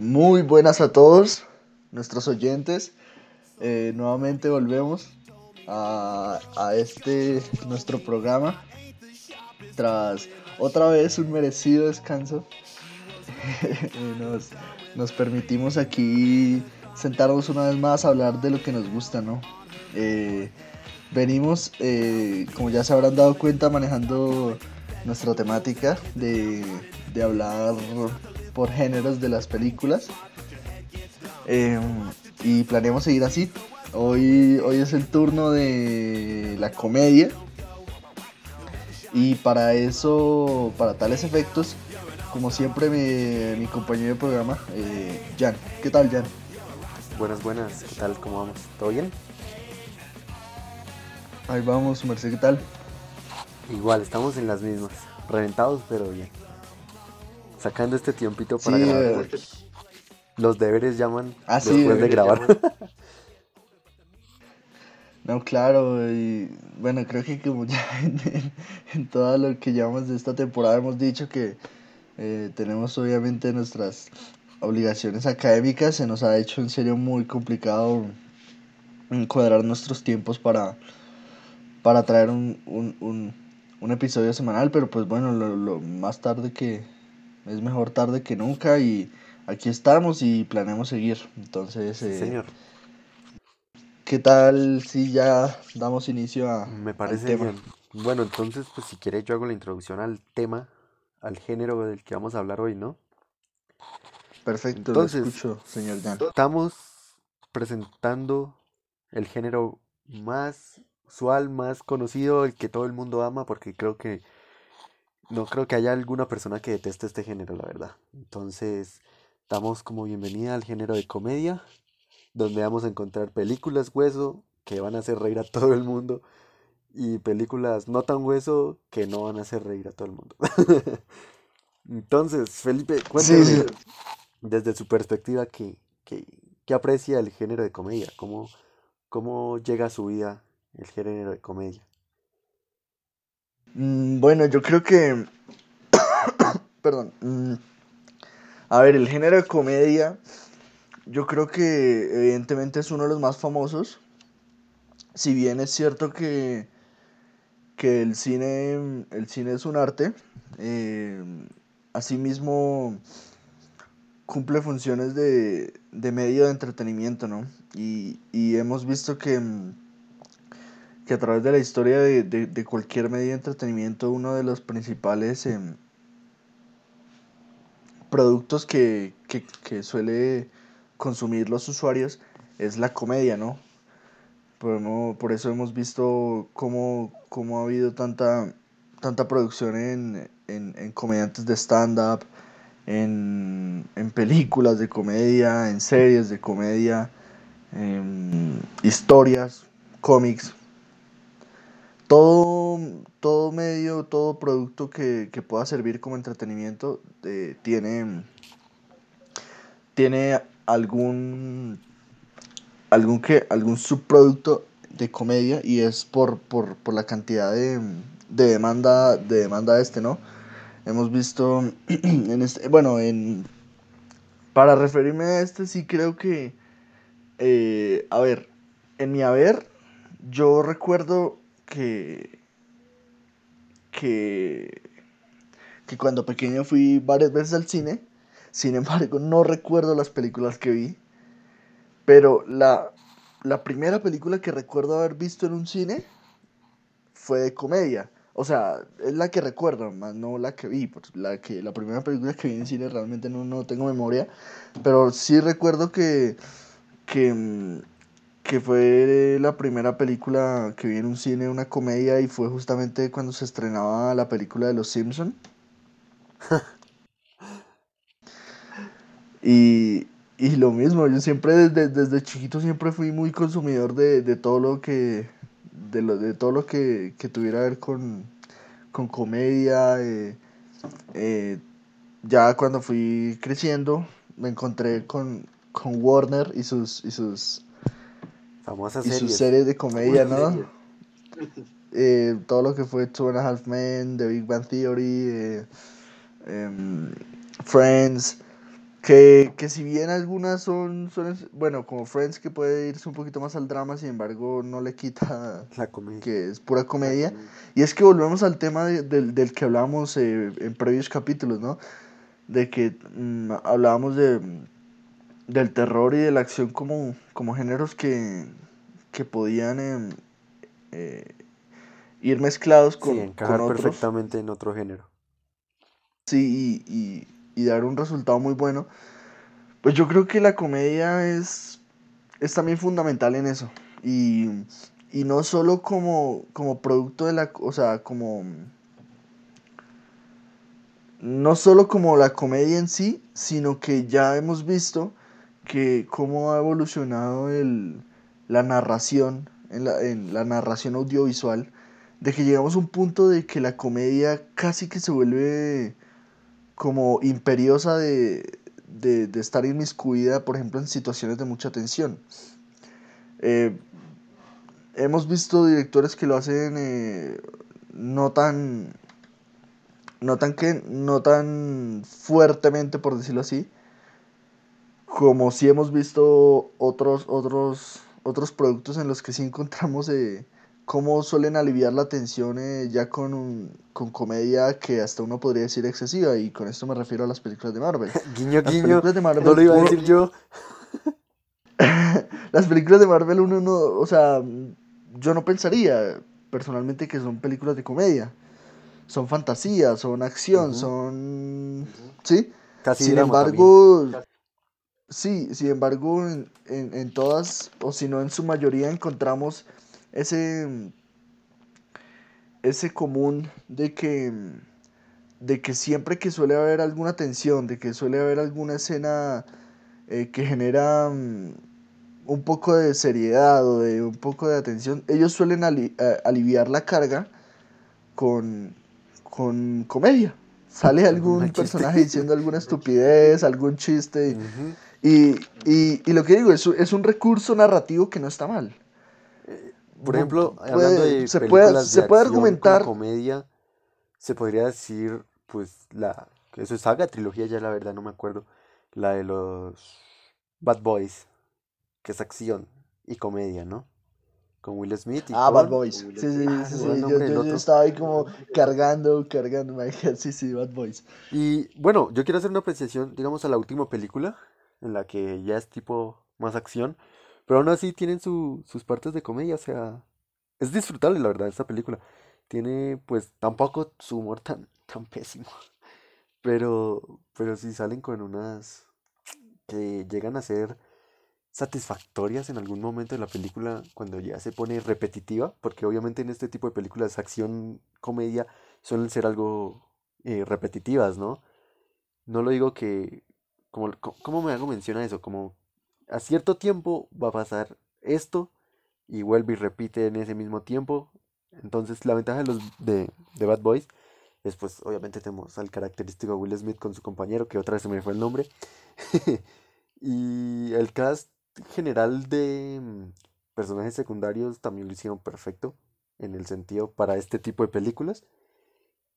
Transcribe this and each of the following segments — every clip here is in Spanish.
Muy buenas a todos nuestros oyentes. Eh, nuevamente volvemos a, a este nuestro programa tras otra vez un merecido descanso. nos, nos permitimos aquí sentarnos una vez más a hablar de lo que nos gusta, ¿no? Eh, venimos, eh, como ya se habrán dado cuenta, manejando nuestra temática de, de hablar por géneros de las películas. Em, y planeamos seguir así. Hoy, hoy es el turno de la comedia. Y para eso, para tales efectos, como siempre, mi, mi compañero de programa, eh, Jan. ¿Qué tal, Jan? Buenas, buenas. ¿Qué tal? ¿Cómo vamos? ¿Todo bien? Ahí vamos, Merced, ¿qué tal? Igual, estamos en las mismas. Reventados, pero bien. Sacando este tiempito para Sí, grabar. eh, Los deberes llaman Ah, sí, después de grabar. No, claro, y bueno, creo que como ya en, en- en todo lo que llevamos de esta temporada hemos dicho que eh, tenemos obviamente nuestras obligaciones académicas, se nos ha hecho en serio muy complicado encuadrar nuestros tiempos para, para traer un, un, un, un episodio semanal, pero pues bueno, lo, lo más tarde que es mejor tarde que nunca y aquí estamos y planeamos seguir. Entonces, Sí, eh, señor. ¿Qué tal si ya damos inicio a, Me al parece tema? bien. Bueno, entonces, pues si quiere yo hago la introducción al tema, al género del que vamos a hablar hoy, ¿no? Perfecto, lo Entonces, escucho, señor Jan. Estamos presentando el género más usual, más conocido, el que todo el mundo ama, porque creo que no creo que haya alguna persona que deteste este género, la verdad. Entonces, damos como bienvenida al género de comedia, donde vamos a encontrar películas hueso que van a hacer reír a todo el mundo y películas no tan hueso que no van a hacer reír a todo el mundo. Entonces, Felipe, Sí, sí. desde su perspectiva que, que, que aprecia el género de comedia, cómo, cómo llega a su vida el género de comedia. Mm, Bueno, yo creo que, perdón, mm, a ver, el género de comedia, yo creo que evidentemente es uno de los más famosos, si bien es cierto que, que el cine, el cine es un arte, eh, asimismo cumple funciones de, de medio de entretenimiento, ¿no? Y, y hemos visto que, que a través de la historia de, de- de cualquier medio de entretenimiento, uno de los principales em, productos que, que, que suele consumir los usuarios es la comedia, ¿no? Por, eso hemos visto cómo, cómo ha habido tanta, tanta producción en, en, en comediantes de stand-up, en, en películas de comedia, en series de comedia, en historias, cómics. Todo, todo medio, todo producto que, que pueda servir como entretenimiento eh, tiene, tiene algún, algún, que, algún subproducto de comedia y es por, por, por la cantidad de, de demanda de demanda de este, ¿no? Hemos visto en este, bueno, en, para referirme a este sí creo que, eh, a ver, en mi haber, yo recuerdo que, que, que cuando pequeño fui varias veces al cine, sin embargo no recuerdo las películas que vi, pero la, la primera película que recuerdo haber visto en un cine fue de comedia. O sea, es la que recuerdo, más no la que vi. pues, La, que, la primera película que vi en cine realmente no, no tengo memoria. Pero sí recuerdo que, que, que fue la primera película que vi en un cine, una comedia, y fue justamente cuando se estrenaba la película de Los Simpson. Y, y lo mismo, yo siempre desde, desde chiquito siempre fui muy consumidor de, de todo lo que de, lo, de todo lo que, que tuviera que ver con, con comedia. eh, eh, ya cuando fui creciendo me encontré con, con Warner y sus, y sus, Famosas y sus series. series de comedia, ¿no? series. Eh, todo lo que fue Two and a Half Men, The Big Bang Theory, eh, em, Friends, que, que si bien algunas son, son, bueno, como Friends que puede irse un poquito más al drama, sin embargo no le quita La comedia. que es pura comedia. Y es que volvemos al tema de- del, del que hablábamos eh, en previos capítulos, ¿no? De que mm, hablábamos de, del terror y de la acción como, como géneros que, que podían em, eh, ir mezclados con, Sí, encajar con otros. perfectamente en otro género. Sí, y, y- y dar un resultado muy bueno. Pues yo creo que la comedia es, es también fundamental en eso. Y, y no solo como, como producto de la, o sea, como... No solo como la comedia en sí, sino que ya hemos visto que cómo ha evolucionado el, la narración, en la, en la narración audiovisual, de que llegamos a un punto de que la comedia casi que se vuelve como imperiosa de, de, de estar inmiscuida, por ejemplo, en situaciones de mucha tensión. Eh, hemos visto directores que lo hacen eh, no tan no tan que no tan fuertemente por decirlo así como si hemos visto otros otros otros productos en los que sí encontramos eh, cómo suelen aliviar la tensión eh, ya con un- con comedia que hasta uno podría decir excesiva y con esto me refiero a las películas de Marvel Guiño, las guiño. películas de Marvel No lo iba a uno- decir yo. las películas de Marvel uno no, o sea, yo no pensaría personalmente que son películas de comedia. Son fantasías, son acción, son... ¿Sí? Casi sin embargo, sí, sin embargo, en, en- en todas, o si no en su mayoría, encontramos ese, ese común de que, de que siempre que suele haber alguna tensión, de que suele haber alguna escena eh, que genera mm, un poco de seriedad o de un poco de atención, ellos suelen ali- a- aliviar la carga con, con comedia. Sale algún chiste. personaje diciendo alguna estupidez, algún chiste. Y, y, y lo que digo, es, es un recurso narrativo que no está mal. Por No, ejemplo, puede- hablando de se películas puede- de se puede acción argumentar- comedia, se podría decir, pues, la... que Eso es saga, trilogía, ya la verdad no me acuerdo. La de los Bad Boys, que es acción y comedia, ¿no? Con Will Smith y Ah, Bad Boys. Sí, sí, Ah, sí, sí, Yo, yo- yo estaba ahí como cargando, cargando. Sí, sí, Bad Boys. Y bueno, yo quiero hacer una apreciación, digamos, a la última película, en la que ya es tipo más acción, pero aún así tienen su- sus partes de comedia, o sea, es disfrutable la verdad esta película. Tiene pues tampoco su humor tan, tan pésimo, pero, pero sí salen con unas que llegan a ser satisfactorias en algún momento de la película cuando ya se pone repetitiva, porque obviamente en este tipo de películas acción, comedia, suelen ser algo eh, repetitivas, ¿no? No lo digo que, como, co- ¿cómo me hago mención a eso? Como a cierto tiempo va a pasar esto y vuelve y repite en ese mismo tiempo. Entonces la ventaja de los de, de Bad Boys es pues obviamente tenemos al característico Will Smith con su compañero, que otra vez se me fue el nombre. Y el cast general de mm, personajes secundarios también lo hicieron perfecto en el sentido para este tipo de películas.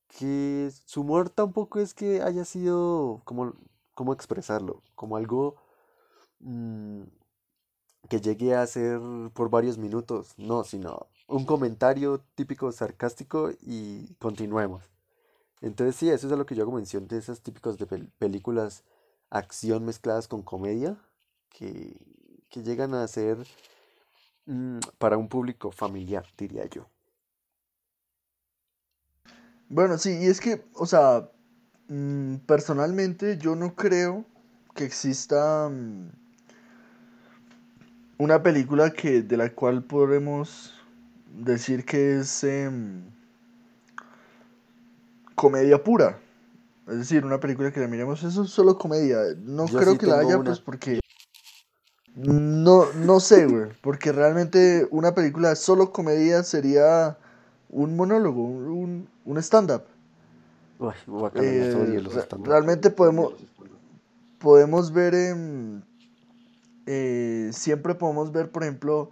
Que su humor tampoco es que haya sido, como, ¿cómo expresarlo? Como algo mm, que llegue a ser por varios minutos, no, sino un comentario típico sarcástico y continuemos. Entonces sí, eso es a lo que yo hago mención de esas típicos de pel- películas acción mezcladas con comedia que, que llegan a ser mm, para un público familiar, diría yo. Bueno, sí, y es que, o sea, mm, personalmente yo no creo que exista una película que de la cual podemos decir que es em, comedia pura. Es decir, una película que la miremos, eso es solo comedia. No Yo creo sí que la haya, una. pues porque... No, no sé, güey, porque realmente una película solo comedia sería un monólogo, un, un stand-up. Eh, stand-up. realmente podemos, podemos ver en, eh, siempre podemos ver, por ejemplo,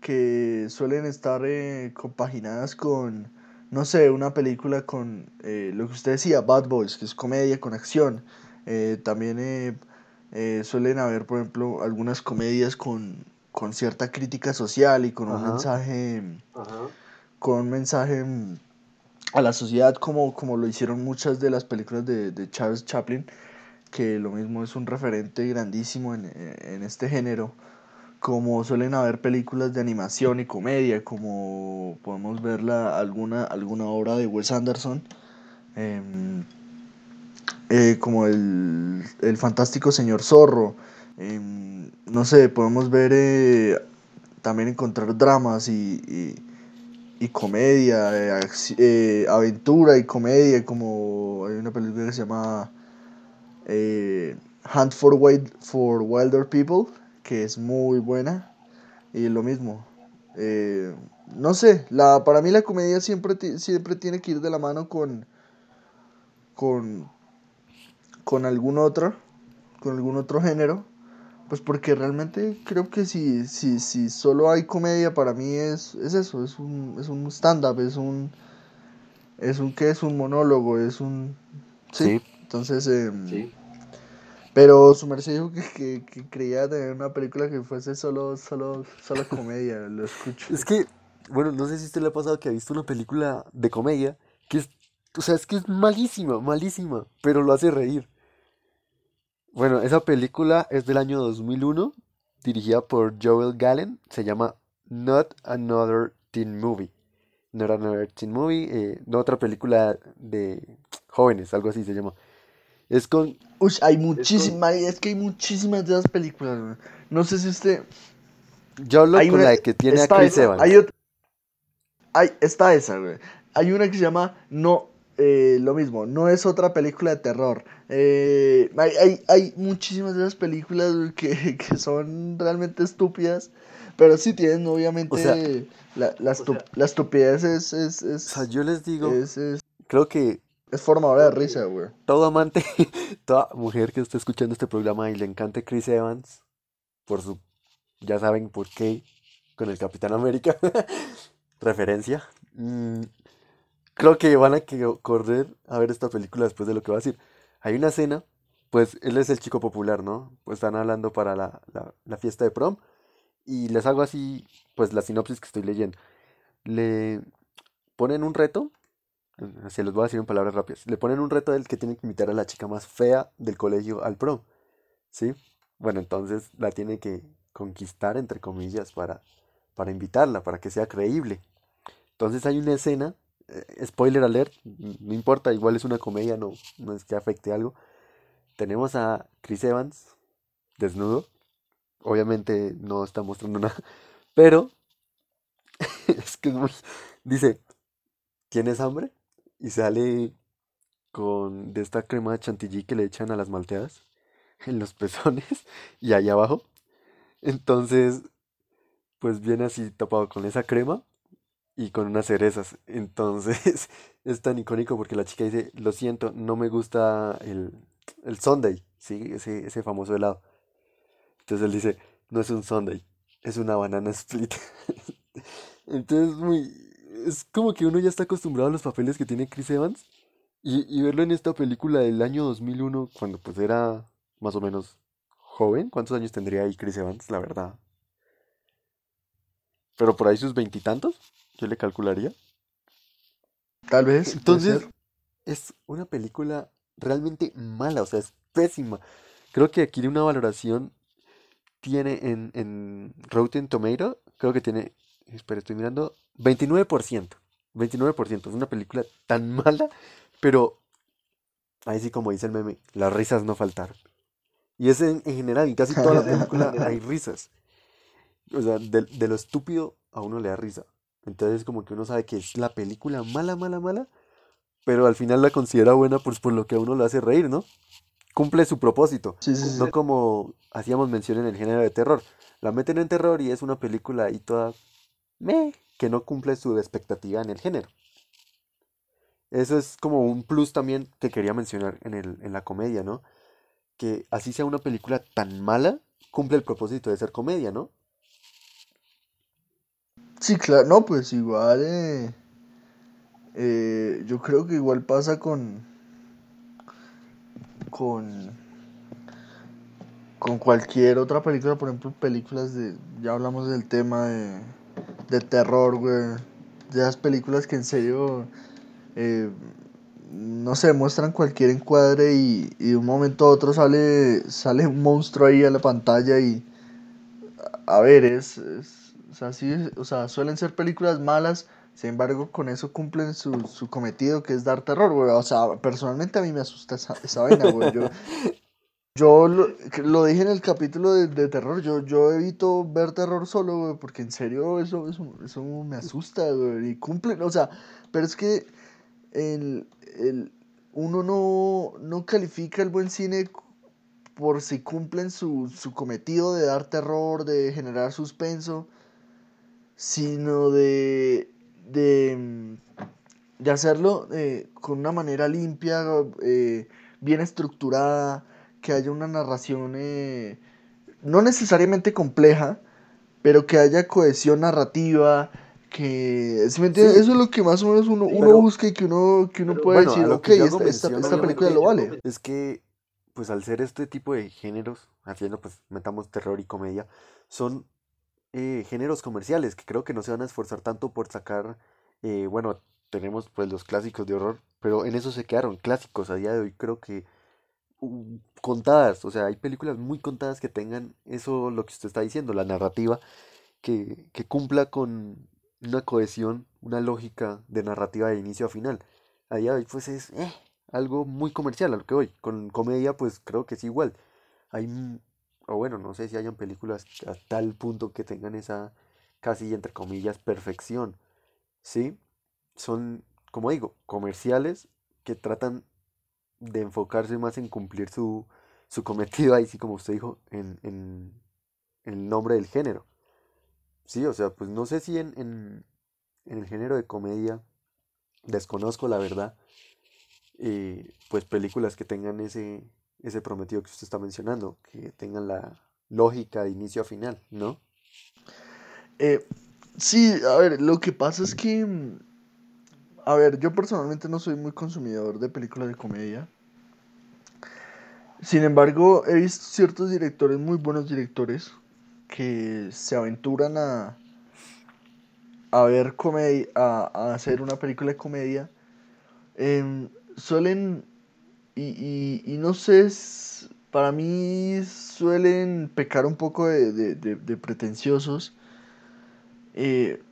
que suelen estar eh, compaginadas con, no sé, una película con eh, lo que usted decía, Bad Boys, que es comedia con acción. también suelen haber, por ejemplo, algunas comedias con, con cierta crítica social y con un mensaje, con un mensaje a la sociedad como, como lo hicieron muchas de las películas de, de Charles Chaplin que lo mismo es un referente grandísimo en, en, este género, como suelen haber películas de animación y comedia, como podemos ver alguna, alguna obra de Wes Anderson, em, eh, como el, el, fantástico señor zorro, em, no sé, podemos ver eh, también encontrar dramas y, y, comedia, eh, aventura y comedia, como hay una película que se llama eh, Hunt for, Wild, for Wilder People, que es muy buena. Y lo mismo. Eh, no sé, la, para mí la comedia siempre, siempre tiene que ir de la mano con, con, con algún otro, con algún otro género. Pues porque realmente creo que si, si, si solo hay comedia, para mí es, es eso, es un, es un stand-up, es un, es un, ¿qué? Es un monólogo, es un... sí. Entonces, em, pero su merced dijo que, que, creía tener una película que fuese solo, solo, solo comedia, lo escucho. Es que, bueno, no sé si a usted le ha pasado que ha visto una película de comedia que es, o sea, es que es malísima, malísima, pero lo hace reír. Bueno, esa película es del año 2001, dirigida por Joel Gallen, se llama Not Another Teen Movie. Not Another Teen Movie, eh, no otra película de jóvenes, algo así se llama. Es con. Uy, hay muchísimas, es, que hay muchísimas de esas películas, No sé si usted. Yo hablo con la que tiene a Chris Evans. Hay otra. Hay, está esa, güey. Hay una que se llama No. Eh, lo mismo, no es otra película de terror. Eh, hay, hay, hay, muchísimas de esas películas que, que, son realmente estúpidas. Pero sí tienen, obviamente. la, la, estupidez es, es, O sea, yo les digo. creo que es formadora de risa, güey. Todo amante, toda mujer que esté escuchando este programa y le encante Chris Evans, por su, ya saben por qué, con el Capitán América, referencia. Mm, creo que van a correr a ver esta película después de lo que va a decir. Hay una escena, pues él es el chico popular, ¿no? Pues están hablando para la, la fiesta de prom y les hago así, pues la sinopsis que estoy leyendo. Le ponen un reto se los voy a decir en palabras rápidas. Le ponen un reto del que tiene que invitar a la chica más fea del colegio al prom. ¿Sí? Bueno, entonces la tiene que conquistar, entre comillas, para, para invitarla, para que sea creíble. Entonces hay una escena, eh, spoiler alert, no importa, igual es una comedia, no, no es que afecte algo. Tenemos a Chris Evans, desnudo. Obviamente no está mostrando nada, pero es que es muy... Dice, ¿tienes hambre? Y sale con de esta crema de chantilly que le echan a las malteadas en los pezones y ahí abajo. Entonces, pues viene así tapado con esa crema y con unas cerezas. Entonces, es tan icónico porque la chica dice, lo siento, no me gusta el, el sundae, ¿sí? Ese, ese famoso helado. Entonces él dice, no es un sundae, es una banana split. Entonces, muy, es como que uno ya está acostumbrado a los papeles que tiene Chris Evans y, verlo en esta película del año 2001 cuando pues era más o menos joven. ¿Cuántos años tendría ahí Chris Evans, la verdad? Pero por ahí sus veintitantos, yo le calcularía. Tal vez. Entonces, es una película realmente mala, o sea, es pésima. Creo que aquí una valoración tiene en, en Rotten Tomato, creo que tiene, espera, estoy mirando, 29%. 29%. Es una película tan mala, pero ahí sí como dice el meme, las risas no faltaron. Y es en, general, en casi toda la película hay risas. O sea, de, lo estúpido a uno le da risa. Entonces como que uno sabe que es la película mala, mala, mala, pero al final la considera buena pues por lo que a uno le hace reír, ¿no? Cumple su propósito. no como hacíamos mención en el género de terror. La meten en terror y es una película ahí toda... Meh, que no cumple su expectativa en el género. Eso es como un plus también que quería mencionar en, el, en la comedia, ¿no? Que así sea una película tan mala, cumple el propósito de ser comedia, ¿no? Sí, claro, no, pues igual, eh, eh, yo creo que igual pasa con, con, con cualquier otra película, por ejemplo, películas de, ya hablamos del tema de, de terror, güey, de esas películas que en serio, eh, no se muestran cualquier encuadre y, y, de un momento a otro sale, sale un monstruo ahí a la pantalla y, a ver, es, es o sea, sí, o sea, suelen ser películas malas, sin embargo, con eso cumplen su, su cometido, que es dar terror, güey. O sea, personalmente a mí me asusta esa, esa vaina, güey. Yo, yo lo, dije en el capítulo de, terror, yo, yo evito ver terror solo, güey, porque en serio eso, eso, eso me asusta, güey. Y cumplen, o sea, pero es que el, el, uno no, no califica el buen cine por si cumplen su, su cometido de dar terror, de generar suspenso, sino de, de, de hacerlo eh, con una manera limpia, eh, bien estructurada, que haya una narración eh, no necesariamente compleja, pero que haya cohesión narrativa, que ¿sí me entiendes? Sí. eso es lo que más o menos uno, uno busca y que uno, que uno puede bueno, decir, ok, esta, esta, esta, película lo vale. Es que, pues al ser este tipo de géneros, haciendo pues metamos terror y comedia, son eh, géneros comerciales que creo que no se van a esforzar tanto por sacar, eh, bueno, tenemos pues los clásicos de horror, pero en eso se quedaron clásicos a día de hoy, creo que contadas, o sea, hay películas muy contadas que tengan eso, lo que usted está diciendo, la narrativa, que, que cumpla con una cohesión, una lógica de narrativa de inicio a final. A día de hoy pues es eh, algo muy comercial a lo que voy, con comedia pues creo que es igual. Hay o bueno, no sé si hayan películas a tal punto que tengan esa casi entre comillas perfección. ¿Sí? Son, como digo, comerciales que tratan de enfocarse más en cumplir su, su cometido ahí, sí, como usted dijo, en, en, el nombre del género. Sí, o sea, pues no sé si en, en, en el género de comedia, desconozco la verdad, eh, pues películas que tengan ese, ese prometido que usted está mencionando, que tengan la lógica de inicio a final, ¿no? Eh, sí, a ver, lo que pasa es que, a ver, yo personalmente no soy muy consumidor de películas de comedia. Sin embargo, he visto ciertos directores, muy buenos directores, que se aventuran a, a ver comedia, a, a hacer una película de comedia. Eh, suelen y, y, y, no sé, para mí suelen pecar un poco de, de, de, de pretenciosos. Eh,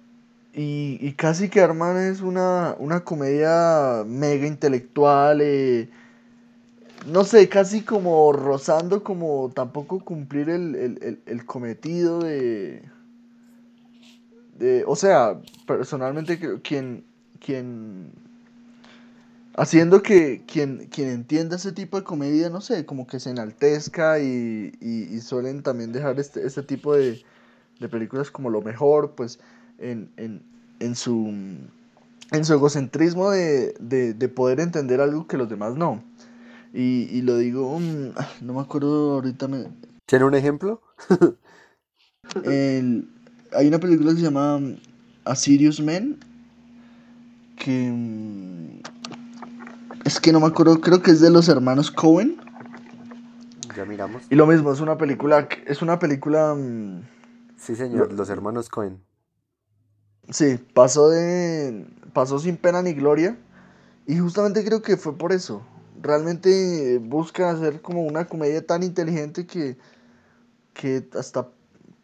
y, y, casi que arman es una, una comedia mega intelectual. Eh, no sé, casi como rozando, como tampoco cumplir el, el, el, el cometido de, de... O sea, personalmente quien, quien haciendo que quien, quien entienda ese tipo de comedia, no sé, como que se enaltezca y, y, y suelen también dejar este, este tipo de, de, películas como lo mejor, pues en, en, en, su, en su egocentrismo de, de, de, poder entender algo que los demás no. Y, y lo digo, um, no me acuerdo ahorita. Me... ¿Tiene un ejemplo? El, hay una película que se llama um, A Serious Man que um, es que no me acuerdo, creo que es de los hermanos Cohen. Ya miramos. Y lo mismo, es una película, es una película... Sí, señor, los hermanos Cohen. Sí, pasó de... pasó sin pena ni gloria. Y justamente creo que fue por eso. Realmente busca hacer como una comedia tan inteligente que, que hasta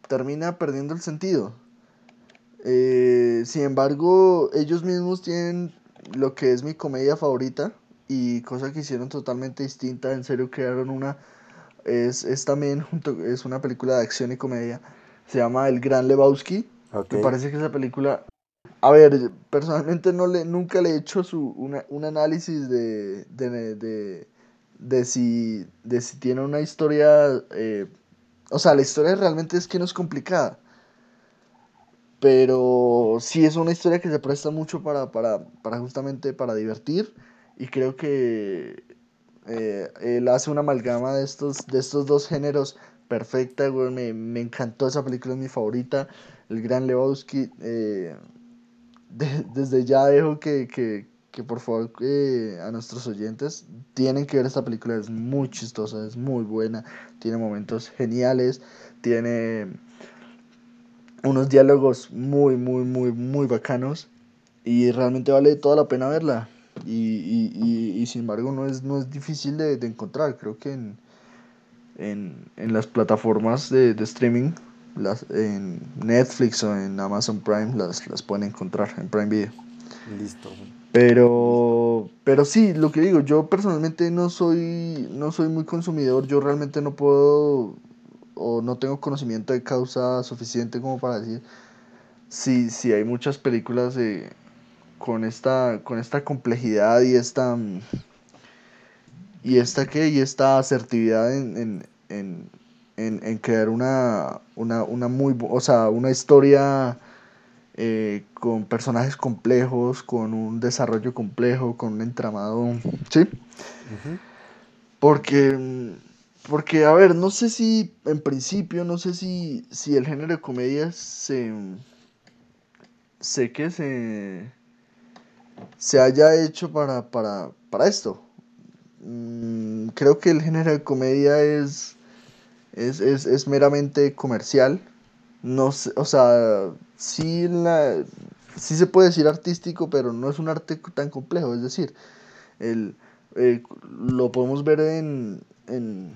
termina perdiendo el sentido. Eh, sin embargo, ellos mismos tienen lo que es mi comedia favorita, y cosa que hicieron totalmente distinta, en serio crearon una, es, es también junto, es una película de acción y comedia, se llama El Gran Lebowski, okay. me parece que esa película, a ver, personalmente no le, nunca le he hecho su, una, un análisis de, de, de, de, si, de si tiene una historia, eh, o sea, la historia realmente es que no es complicada, pero sí es una historia que se presta mucho para, para, para justamente para divertir y creo que eh, él hace una amalgama de estos, de estos dos géneros perfecta, güey. Me, me encantó esa película, es mi favorita. El Gran Lebowski. eh, de- desde ya dejo que, que, que por favor eh, a nuestros oyentes tienen que ver esta película. Es muy chistosa, es muy buena. Tiene momentos geniales. Tiene unos diálogos muy, muy, muy, muy bacanos. Y realmente vale toda la pena verla. Y, y, y, y sin embargo no es, no es difícil de, de encontrar. Creo que en, en, en las plataformas de, de streaming, las, en Netflix o en Amazon Prime, las, las pueden encontrar en Prime Video. Listo. Pero, pero sí, lo que digo, yo personalmente no soy, no soy muy consumidor, yo realmente no puedo o no tengo conocimiento de causa suficiente como para decir si, si hay muchas películas de, con esta, con esta complejidad y esta, y esta qué, y esta asertividad en, en, en, en, en crear una, una, una muy, o sea, una historia eh, con personajes complejos, con un desarrollo complejo, con un entramado, ¿sí? Porque, porque, a ver, no sé si, en principio, no sé si, si el género de comedia se, sé que se, se haya hecho para, para, para esto. Mm, creo que el género de comedia es, es, es, es meramente comercial. No sé, o sea, sí, la, sí se puede decir artístico, pero no es un arte tan complejo. Es decir, el, eh, lo podemos ver en, en,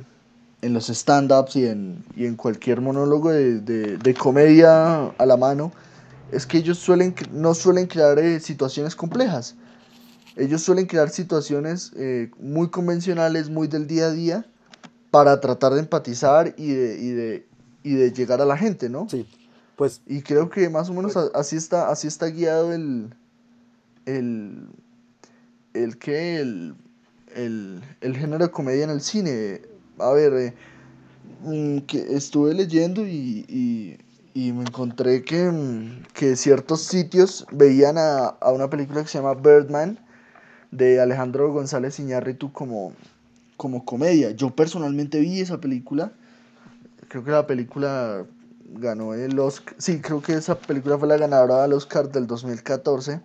en los stand-ups y en, y en cualquier monólogo de, de, de comedia a la mano. Es que ellos suelen, no suelen crear eh, situaciones complejas. Ellos suelen crear situaciones eh, muy convencionales, muy del día a día, para tratar de empatizar y de, y de, y de llegar a la gente, ¿no? Sí. Pues Y creo que más o menos a- así está, así está guiado el, el, el que el, el, el género de comedia en el cine. A ver, eh, mm, que estuve leyendo y, y, y me encontré que, mm, que ciertos sitios veían a, a una película que se llama Birdman de Alejandro González Iñárritu como, como comedia. Yo personalmente vi esa película. Creo que la película ganó el Oscar. Sí, creo que esa película fue la ganadora del Oscar del 2014.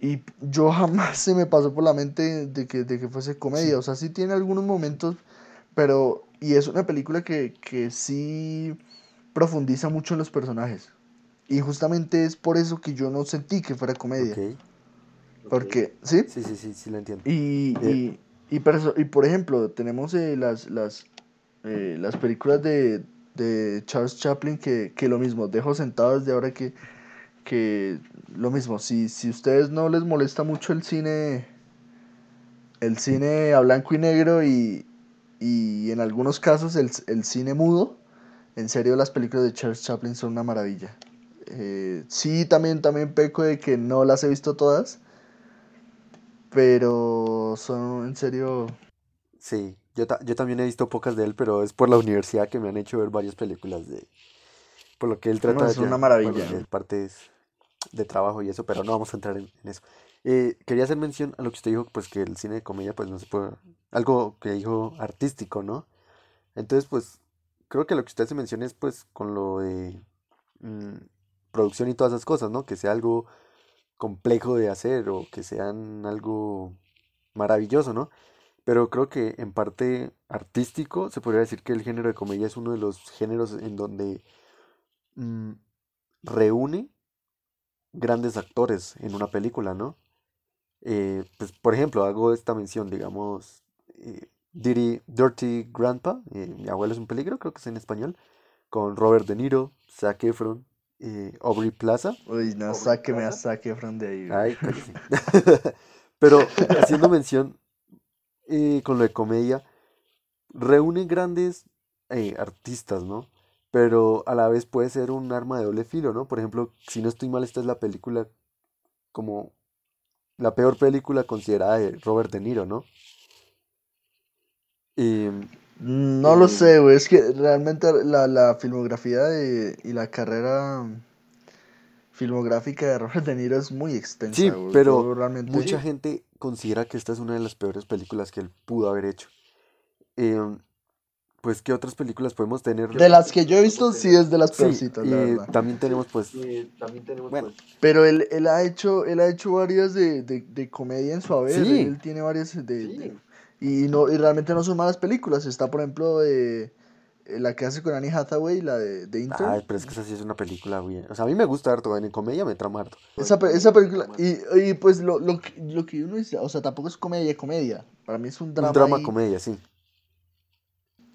Y yo jamás se me pasó por la mente de que, de que fuese comedia. O sea, sí tiene algunos momentos, pero... Y es una película que, que sí profundiza mucho en los personajes. Y justamente es por eso que yo no sentí que fuera comedia. Porque, ¿sí? Sí, sí, sí, sí lo entiendo. Y, y, y, y por ejemplo, tenemos eh, las, las, eh, las películas de, de Charles Chaplin que, que lo mismo, dejo sentado desde ahora que, que lo mismo, si, si ustedes no les molesta mucho el cine, el cine a blanco y negro y, y en algunos casos el, el cine mudo, en serio las películas de Charles Chaplin son una maravilla. Eh, sí, también, también peco de que no las he visto todas, pero son en serio Sí, yo, ta- yo también he visto pocas de él, pero es por la universidad que me han hecho ver varias películas de... Por lo que él trata No, de... es una maravilla, Bueno, partes de trabajo y eso, pero no vamos a entrar en, en eso. Eh, quería hacer mención a lo que usted dijo, pues que el cine de comedia, pues no se puede... Algo que dijo artístico, ¿no? Entonces, pues, creo que lo que usted se menciona es, pues, con lo de mm, producción y todas esas cosas, ¿no? Que sea algo complejo de hacer o que sean algo maravilloso, ¿no? Pero creo que en parte artístico se podría decir que el género de comedia es uno de los géneros en donde mm, reúne grandes actores en una película, ¿no? Eh, pues, por ejemplo, hago esta mención, digamos, eh, Dirty, Dirty Grandpa, eh, Mi abuelo es un peligro, creo que es en español, con Robert De Niro, Zac Efron, eh, Aubrey Plaza. Uy, no, sáqueme a Zac Efron de ahí. Ay. Pero haciendo mención eh, con lo de comedia, reúne grandes eh, artistas, ¿no? Pero a la vez puede ser un arma de doble filo, ¿no? Por ejemplo, si no estoy mal, esta es la película como la peor película considerada de Robert De Niro, ¿no? Em, No lo sé, güey. Es que realmente la, la filmografía de, y la carrera filmográfica de Robert De Niro es muy extensa, Sí, pero realmente... mucha gente considera que esta es una de las peores películas que él pudo haber hecho. Em, pues, ¿qué otras películas podemos tener? De las que yo he visto, sí es de las Sí, peorcitas, la y verdad. también tenemos, pues, bueno, Pero él, él ha hecho, él ha hecho varias de, de, de comedia en su haber. Sí. Él tiene varias de, de- y no, y realmente no son malas películas. Está, por ejemplo, de, eh, la que hace con Annie Hathaway, la de, de Intern. ay, pero es que esa sí es una película bien. O sea, a mí me gusta harto, en comedia me trama harto. Esa, esa película, y, y pues lo, lo, que- lo que uno dice, o sea, tampoco es comedia, comedia. Para mí es un drama. Un drama comedia, sí.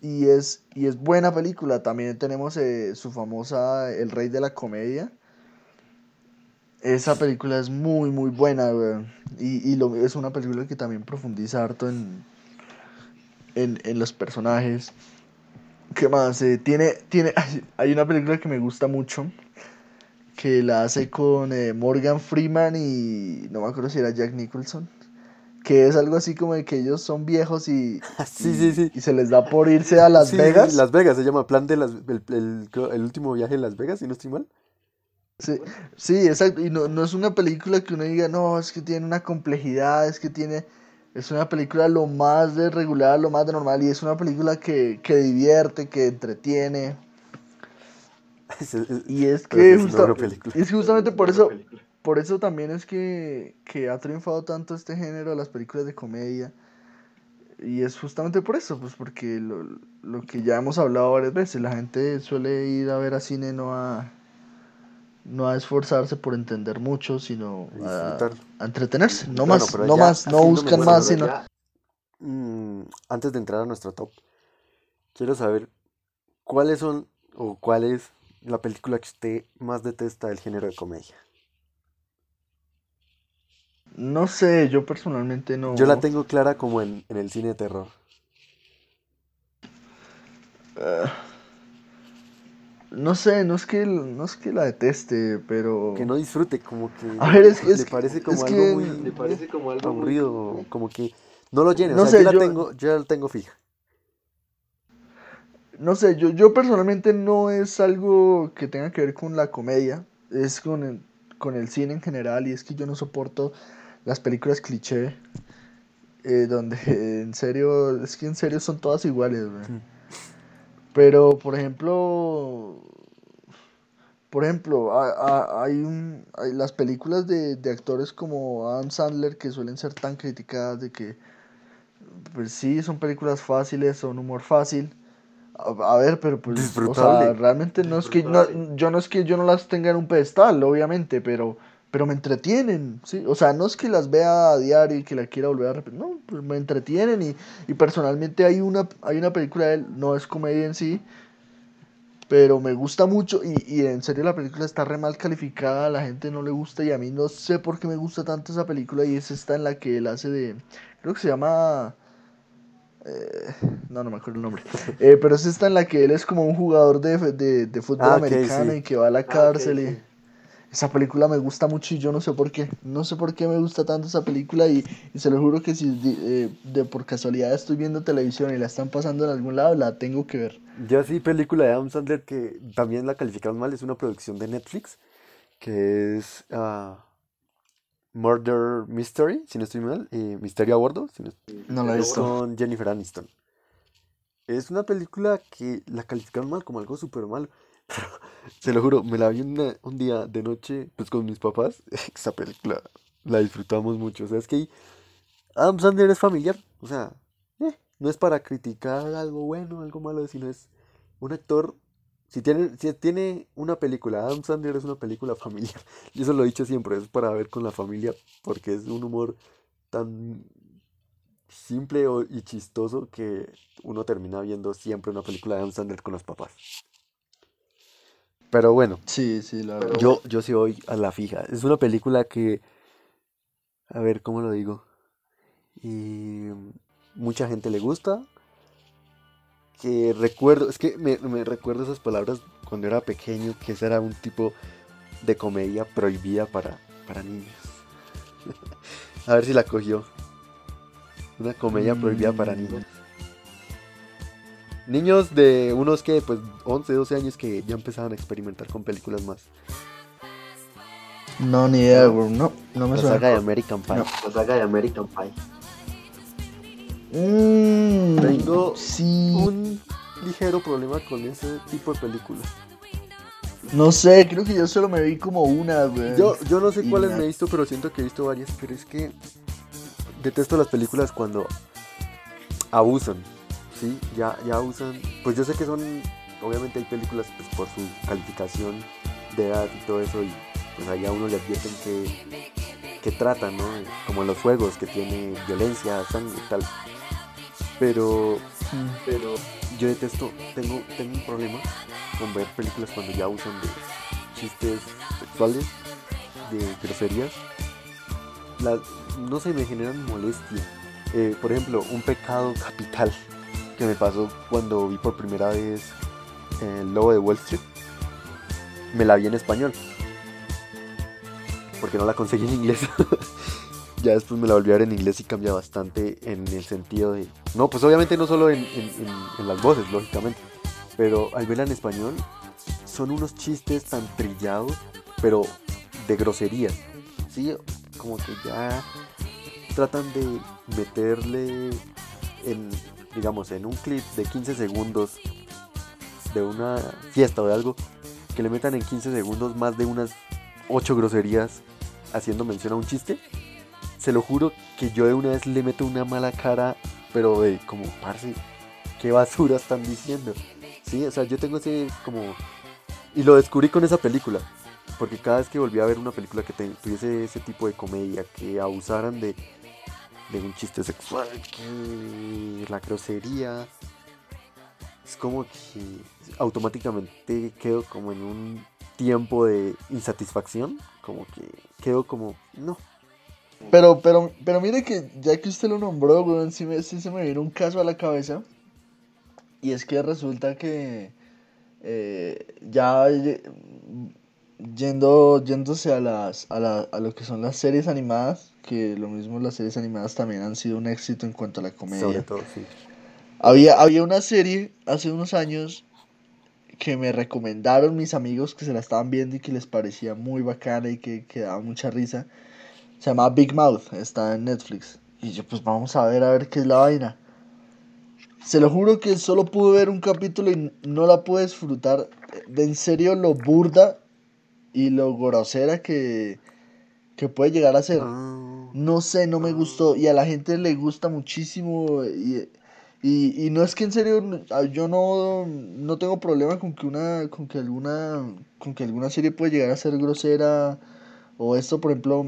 y es, y es buena película. También tenemos eh, su famosa El Rey de la Comedia. Esa película es muy, muy buena, weón. Y, y lo, es una película que también profundiza harto en, en, en los personajes. ¿Qué más? Eh, tiene, tiene, hay una película que me gusta mucho, que la hace con eh, Morgan Freeman y no me acuerdo si era Jack Nicholson, que es algo así como de que ellos son viejos y, Sí, y- sí, sí. y se les da por irse a Las Vegas. Las Vegas se llama Plan de las, el, el- el último viaje en Las Vegas, si no estoy mal. Sí, sí, exacto. Y no, no es una película que uno diga, no, es que tiene una complejidad, es que tiene... Es una película lo más de regular, lo más de normal, y es una película que, que divierte, que entretiene. Es- es- Y es que, es una justa- es que justamente por eso, por eso también es que, que ha triunfado tanto este género de las películas de comedia. Y es justamente por eso, pues porque lo, lo que ya hemos hablado varias veces, la gente suele ir a ver a cine no a, no a esforzarse por entender mucho, sino A a, entretenerse, no Bueno, más, no ya más, no buscan más, sino... ya- Mm, antes de entrar a nuestro top, quiero saber cuáles son o cuál es la película que usted más detesta del género de comedia. No sé, yo personalmente no... Yo la tengo clara como en, en el cine de terror. Ah, no sé, no es que, no es que la deteste, pero... Que no disfrute, como que A ver, es- le parece como es algo que- muy le parece como algo muy- aburrido, como que no lo llene. O No sea, sé, yo la yo- tengo, yo la tengo fija. No sé, yo, yo personalmente no es algo que tenga que ver con la comedia, es con el, con el cine en general y es que yo no soporto las películas cliché, eh, donde en serio, es que en serio son todas iguales, güey. Mm. Pero, por ejemplo, por ejemplo, ha- ha- hay, un, hay las películas de, de actores como Adam Sandler que suelen ser tan criticadas de que, pues sí, son películas fáciles, son humor fácil. A, a ver, pero pues, o sea, realmente no es que no, yo no es que yo no las tenga en un pedestal, obviamente, pero, pero me entretienen, sí, o sea, no es que las vea a diario y que la quiera volver a repetir, no, pues me entretienen y, y personalmente hay una, hay una película de él, no es comedia en sí, pero me gusta mucho y, y en serio la película está re mal calificada, a la gente no le gusta y a mí no sé por qué me gusta tanto esa película y es esta en la que él hace de, creo que se llama... eh, no, no me acuerdo el nombre. Eh, pero es esta en la que él es como un jugador de, de, de fútbol Ah, americano sí. y que va a la Ah, cárcel. y- sí. Esa película me gusta mucho y yo no sé por qué. No sé por qué me gusta tanto esa película y, y se lo juro que si eh, de por casualidad estoy viendo televisión y la están pasando en algún lado, la tengo que ver. Yo sí, película de Adam Sandler que también la calificaron mal, es una producción de Netflix, que es ah, Murder Mystery, si no estoy mal, y Misterio a bordo, si no No la he visto. con Jennifer Aniston. Es una película que la calificaron mal, como algo súper malo. Se lo juro, me la vi un día de noche, pues con mis papás. Esa película la disfrutamos mucho. O sea, es que Adam Sandler es familiar. O sea, eh, no es para criticar algo bueno, algo malo, sino es un actor. Si tiene, si tiene una película, Adam Sandler es una película familiar. Y eso lo he dicho siempre, es para ver con la familia, porque es un humor tan simple y chistoso que uno termina viendo siempre una película de Adam Sandler con los papás. Pero bueno, Sí, sí, la verdad. yo, yo sí voy a la fija. Es una película que, a ver, ¿cómo lo digo? Y mucha gente le gusta. Que recuerdo, es que me, me recuerdo esas palabras cuando era pequeño, que esa era un tipo de comedia prohibida para, para niños. A ver si la cogió. Una comedia prohibida para Mm. niños. Niños de unos que, pues, 11, 12 años que ya empezaban a experimentar con películas más. No, ni idea, güey. No, no me La suena. saga de American Pie. No. La saga de American Pie. Mm, Tengo sí. Un ligero problema con ese tipo de películas. No sé, creo que yo solo me vi como una, güey. Yo, yo no sé Y cuáles me he visto, pero siento que he visto varias. Pero es que detesto las películas cuando abusan. Sí, ya, ya abusan. Pues yo sé que son. Obviamente hay películas pues, por su calificación de edad y todo eso. Y pues ahí a uno le advierten que, que tratan, ¿no? Como en los juegos, que tiene violencia, sangre y tal. Pero Mm. pero yo detesto, tengo, tengo un problema con ver películas cuando ya usan de chistes sexuales, de groserías. Las, no sé, me generan molestia. Eh, por ejemplo, un pecado capital que me pasó cuando vi por primera vez El Lobo de Wall Street. Me la vi en español. Porque no la conseguí en inglés. ya después me la volví a ver en inglés y cambia bastante en el sentido de... No, pues obviamente no solo en, las voces, lógicamente. Pero al verla en español son unos chistes tan trillados, pero de groserías. Sí, como que ya tratan de meterle en, digamos, en un clip de 15 segundos de una fiesta o de algo, que le metan en 15 segundos más de unas 8 groserías haciendo mención a un chiste. Se lo juro que yo de una vez le meto una mala cara, pero de como, parce, qué basura están diciendo. Sí, o sea, yo tengo ese como... Y lo descubrí con esa película. Porque cada vez que volví a ver una película que tuviese ese tipo de comedia, que abusaran de, de un chiste sexual, que la grosería, es como que automáticamente quedo como en un tiempo de insatisfacción, como que quedo como, no, Pero, pero, pero mire que ya que usted lo nombró, weón, sí, sí se me vino un caso a la cabeza. Y es que resulta que eh, ya yendo, yéndose a las a, la- a lo que son las series animadas, que lo mismo las series animadas también han sido un éxito en cuanto a la comedia. sobre todo, sí. Había, había una serie hace unos años que me recomendaron mis amigos que se la estaban viendo y que les parecía muy bacana y que, que daba mucha risa. Se llama Big Mouth, está en Netflix. Y yo pues vamos a ver a ver qué es la vaina. Se lo juro que solo pude ver un capítulo y no la pude disfrutar. De en serio lo burda y lo grosera que, que puede llegar a ser. Ah, No sé, no me gustó. Y a la gente le gusta muchísimo. Y, y, y no es que en serio, ah, yo no, no tengo problema con que una, con que alguna, con que alguna serie puede llegar a ser grosera. O esto, por ejemplo,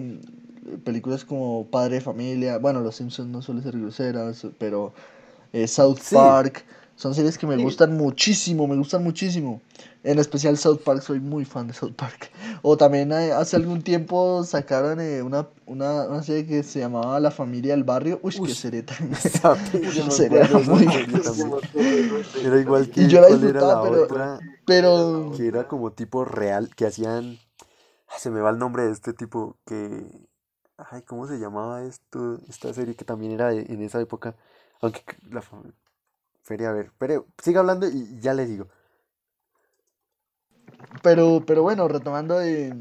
películas como Padre de Familia. Bueno, Los Simpsons no suelen ser groseras, pero eh, South Sí. Park. Son series que me Sí. gustan muchísimo, me gustan muchísimo. En especial South Park, soy muy fan de South Park. O también eh, hace algún tiempo sacaron eh, una, una, una serie que se llamaba La Familia del Barrio. Uy, Uy. qué serie tan... serie era muy Era igual que Y yo la ¿cuál era la pero- otra Pero... que era como tipo real, que hacían, ah, se me va el nombre de este tipo que, ay, ¿cómo se llamaba esto? Esta serie que también era de- en esa época, aunque la fa- feria, a ver, pero siga hablando y ya le digo. Pero, pero bueno, retomando de...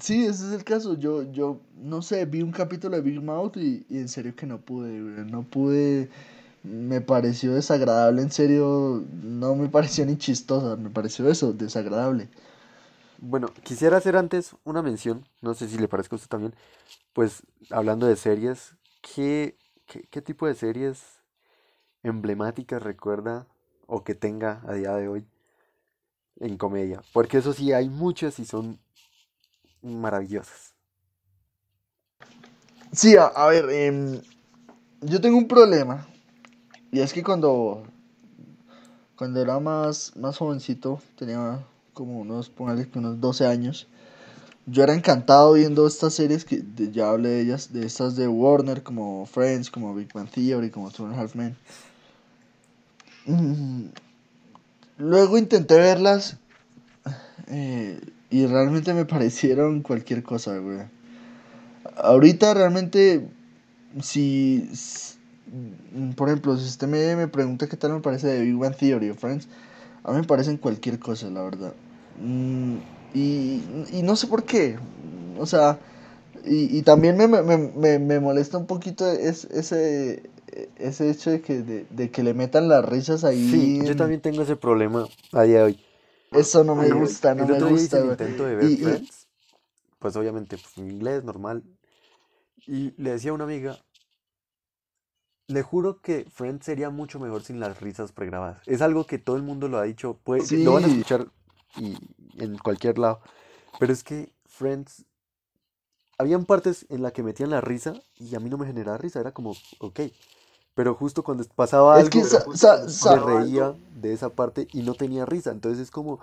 Sí, ese es el caso. Yo, yo, no sé, vi un capítulo de Big Mouth y, y en serio que no pude, No pude... Me pareció desagradable, en serio, no me pareció ni chistosa, me pareció eso, desagradable. Bueno, quisiera hacer antes una mención, no sé si le parezca a usted también, pues hablando de series, ¿qué, qué, qué tipo de series emblemáticas recuerda o que tenga a día de hoy en comedia? Porque eso sí, hay muchas y son maravillosas. Sí, a, ver, em, yo tengo un problema. Y es que cuando, cuando era más, más jovencito, tenía como unos, póngale que unos 12 años, yo era encantado viendo estas series que ya hablé de ellas, de estas de Warner, como Friends, como Big Bang Theory, como Two Half Men. Mm, Luego intenté verlas eh, y realmente me parecieron cualquier cosa, güey. Ahorita realmente, si, por ejemplo, si usted me, me pregunta qué tal me parece de Big Bang Theory o Friends, a mí me parecen cualquier cosa, la verdad. Mm, y, y no sé por qué. O sea, y, y también me, me, me, me molesta un poquito es, ese, ese hecho de que, de, de que le metan las risas ahí. Sí, yo también tengo ese problema a día de hoy. Eso no me gusta, no me gusta, el intento de ver Y- y- Friends, pues obviamente pues, en inglés normal, y le decía a una amiga, le juro que Friends sería mucho mejor sin las risas pregrabadas. Es algo que todo el mundo lo ha dicho, puede, lo van a Sí. escuchar y, en cualquier lado, pero es que Friends, habían partes en las que metían la risa y a mí no me generaba risa, era como, ok, pero justo cuando pasaba Es algo, que sa- sa- sa- me reía de esa parte y no tenía risa. Entonces es como